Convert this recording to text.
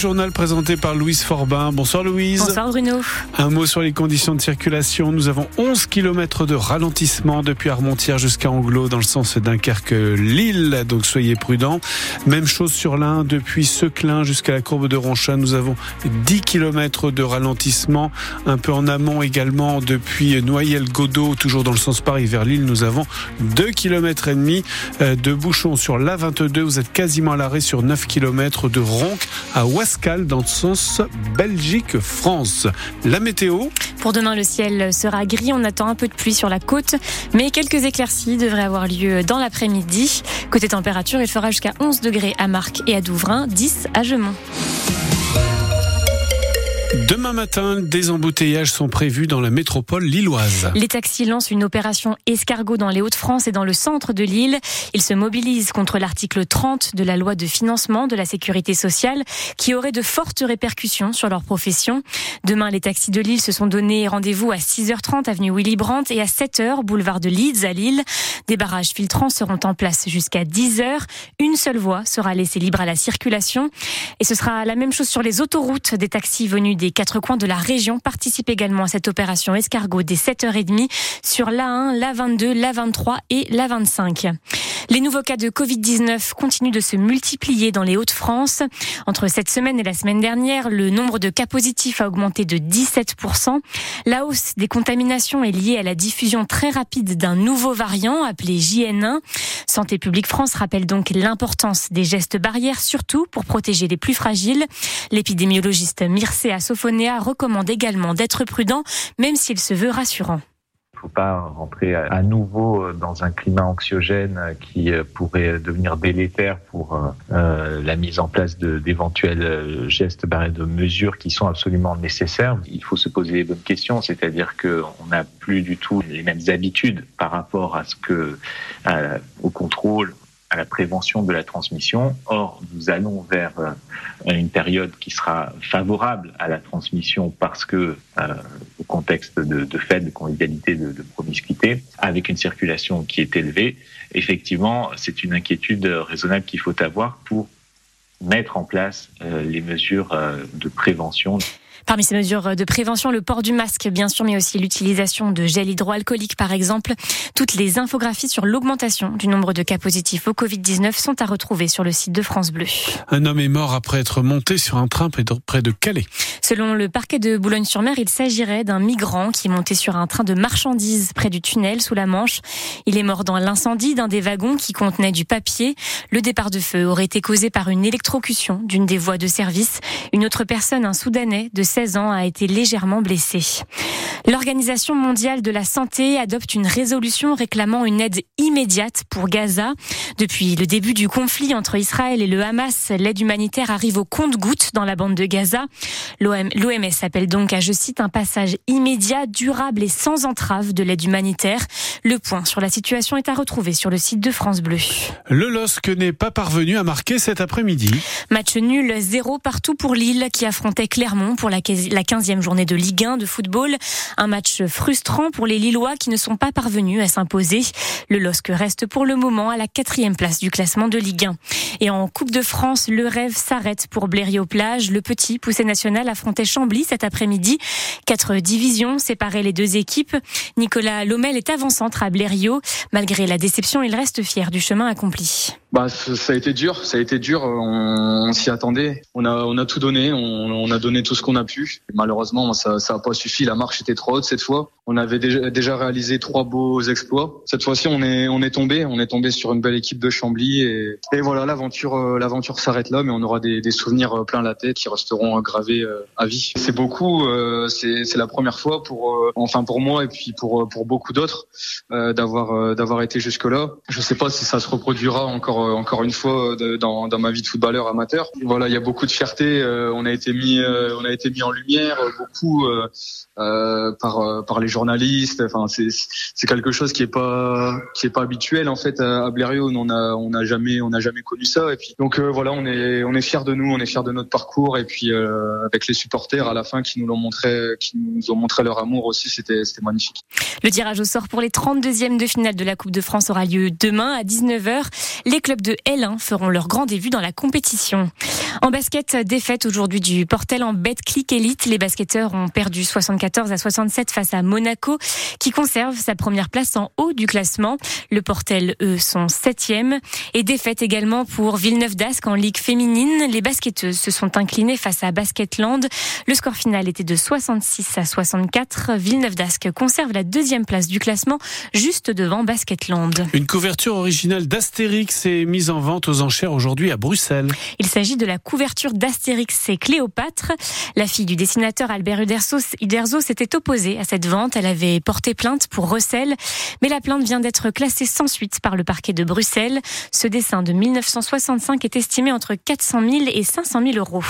journal présenté par Louise Forbin. Bonsoir Louise. Bonsoir Bruno. Un mot sur les conditions de circulation. Nous avons 11 km de ralentissement depuis Armentières jusqu'à Anglo dans le sens Dunkerque-Lille. Donc soyez prudents. Même chose sur l'Ain depuis Seclin jusqu'à la courbe de Ronchin. Nous avons 10 km de ralentissement. Un peu en amont également depuis Noyelles-Godot, toujours dans le sens Paris vers Lille. Nous avons 2 km et demi euh, de bouchons sur l'A22. Vous êtes quasiment à l'arrêt sur 9 km de Ronc à Wascal dans Belgique-France. La météo Pour demain, le ciel sera gris. On attend un peu de pluie sur la côte, mais quelques éclaircies devraient avoir lieu dans l'après-midi. Côté température, il fera jusqu'à 11 degrés à Marc et à Douvrin, 10 à Gemont. Demain matin, des embouteillages sont prévus dans la métropole lilloise. Les taxis lancent une opération escargot dans les Hauts-de-France et dans le centre de l'île. Ils se mobilisent contre l'article 30 de la loi de financement de la sécurité sociale qui aurait de fortes répercussions sur leur profession. Demain, les taxis de Lille se sont donné rendez-vous à 6h30 avenue Willy Brandt et à 7h boulevard de Leeds à Lille. Des barrages filtrants seront en place jusqu'à 10h. Une seule voie sera laissée libre à la circulation. Et ce sera la même chose sur les autoroutes. Des taxis venus des quatre coins de la région participent également à cette opération escargot dès 7h30 sur l'A1, l'A22, l'A23 et l'A25. Les nouveaux cas de Covid-19 continuent de se multiplier dans les Hauts-de-France. Entre cette semaine et la semaine dernière, le nombre de cas positifs a augmenté de 17%. La hausse des contaminations est liée à la diffusion très rapide d'un nouveau variant appelé JN1. Santé publique France rappelle donc l'importance des gestes barrières, surtout pour protéger les plus fragiles. L'épidémiologiste Mircea Sofonea recommande également d'être prudent, même s'il se veut rassurant faut pas rentrer à nouveau dans un climat anxiogène qui pourrait devenir délétère pour euh, la mise en place d'éventuels gestes barrières de mesures qui sont absolument nécessaires. Il faut se poser les bonnes questions, c'est-à-dire qu'on n'a plus du tout les mêmes habitudes par rapport à ce que au contrôle à la prévention de la transmission. Or, nous allons vers euh, une période qui sera favorable à la transmission parce que, euh, au contexte de, de de convivialité, de, de promiscuité, avec une circulation qui est élevée, effectivement, c'est une inquiétude raisonnable qu'il faut avoir pour mettre en place euh, les mesures de prévention. Parmi ces mesures de prévention, le port du masque, bien sûr, mais aussi l'utilisation de gel hydroalcoolique, par exemple. Toutes les infographies sur l'augmentation du nombre de cas positifs au Covid-19 sont à retrouver sur le site de France Bleu. Un homme est mort après être monté sur un train près de Calais. Selon le parquet de Boulogne-sur-Mer, il s'agirait d'un migrant qui montait sur un train de marchandises près du tunnel sous la Manche. Il est mort dans l'incendie d'un des wagons qui contenait du papier. Le départ de feu aurait été causé par une électrocution d'une des voies de service. Une autre personne, un Soudanais de 16 ans, a été légèrement blessé. L'Organisation mondiale de la santé adopte une résolution réclamant une aide immédiate pour Gaza. Depuis le début du conflit entre Israël et le Hamas, l'aide humanitaire arrive au compte-gouttes dans la bande de Gaza. L'OMS appelle donc à, je cite, un passage immédiat, durable et sans entrave de l'aide humanitaire. Le point sur la situation est à retrouver sur le site de France Bleu. Le LOSC n'est pas parvenu à marquer cet après-midi. Match nul, zéro partout pour Lille qui affrontait Clermont pour la 15e journée de Ligue 1 de football. Un match frustrant pour les Lillois qui ne sont pas parvenus à s'imposer. Le LOSC reste pour le moment à la quatrième place du classement de Ligue 1. Et en Coupe de France, le rêve s'arrête pour Blériot-Plage. Le petit poussé national affrontait Chambly cet après-midi. Quatre divisions séparaient les deux équipes. Nicolas Lomel est à Blériot. Malgré la déception, il reste fier du chemin accompli. Bah, ça a été dur, ça a été dur. On, on s'y attendait. On a, on a tout donné. On, on a donné tout ce qu'on a pu. Malheureusement, ça, ça a pas suffi. La marche était trop haute cette fois. On avait déjà, déjà réalisé trois beaux exploits. Cette fois-ci, on est, on est tombé. On est tombé sur une belle équipe de Chambly et, et voilà, l'aventure, euh, l'aventure s'arrête là, mais on aura des, des, souvenirs plein la tête qui resteront gravés euh, à vie. C'est beaucoup. Euh, c'est, c'est la première fois pour, enfin pour moi et puis pour, pour beaucoup d'autres, d'avoir, d'avoir été jusque là. Je sais pas si ça se reproduira encore encore une fois dans, dans ma vie de footballeur amateur. Voilà, il y a beaucoup de fierté. on a été mis, on a été mis en lumière beaucoup euh, par par les journalistes. Enfin, c'est c'est quelque chose qui est pas qui est pas habituel en fait à Blériot. On a on a jamais on a jamais connu ça. Et puis donc euh, voilà, on est on est fiers de nous, on est fiers de notre parcours. Et puis euh, avec les supporters à la fin qui nous l'ont montré, qui nous ont montré leur amour aussi, c'était c'était magnifique. Le tirage au sort pour les 32e de finale de la Coupe de France aura lieu demain à 19h. Les clubs de L1 feront leur grand début dans la compétition. En basket, défaite aujourd'hui du Portel en Betclic Elite. Les basketteurs ont perdu 74 à 67 face à Monaco, qui conserve sa première place en haut du classement. Le Portel, eux, sont septième. Et défaite également pour Villeneuve d'Ascq en Ligue féminine. Les basketteuses se sont inclinées face à Basketland. Le score final était de 66 à 64. Villeneuve d'Ascq conserve la deuxième place du classement, juste devant Basketland. Une couverture originale d'Astérix mise en vente aux enchères aujourd'hui à Bruxelles. Il s'agit de la couverture d'Astérix et Cléopâtre. La fille du dessinateur Albert Uderzo s'était opposée à cette vente. Elle avait porté plainte pour recel, mais la plainte vient d'être classée sans suite par le parquet de Bruxelles. Ce dessin de 1965 est estimé entre 400 000 et 500 000 euros.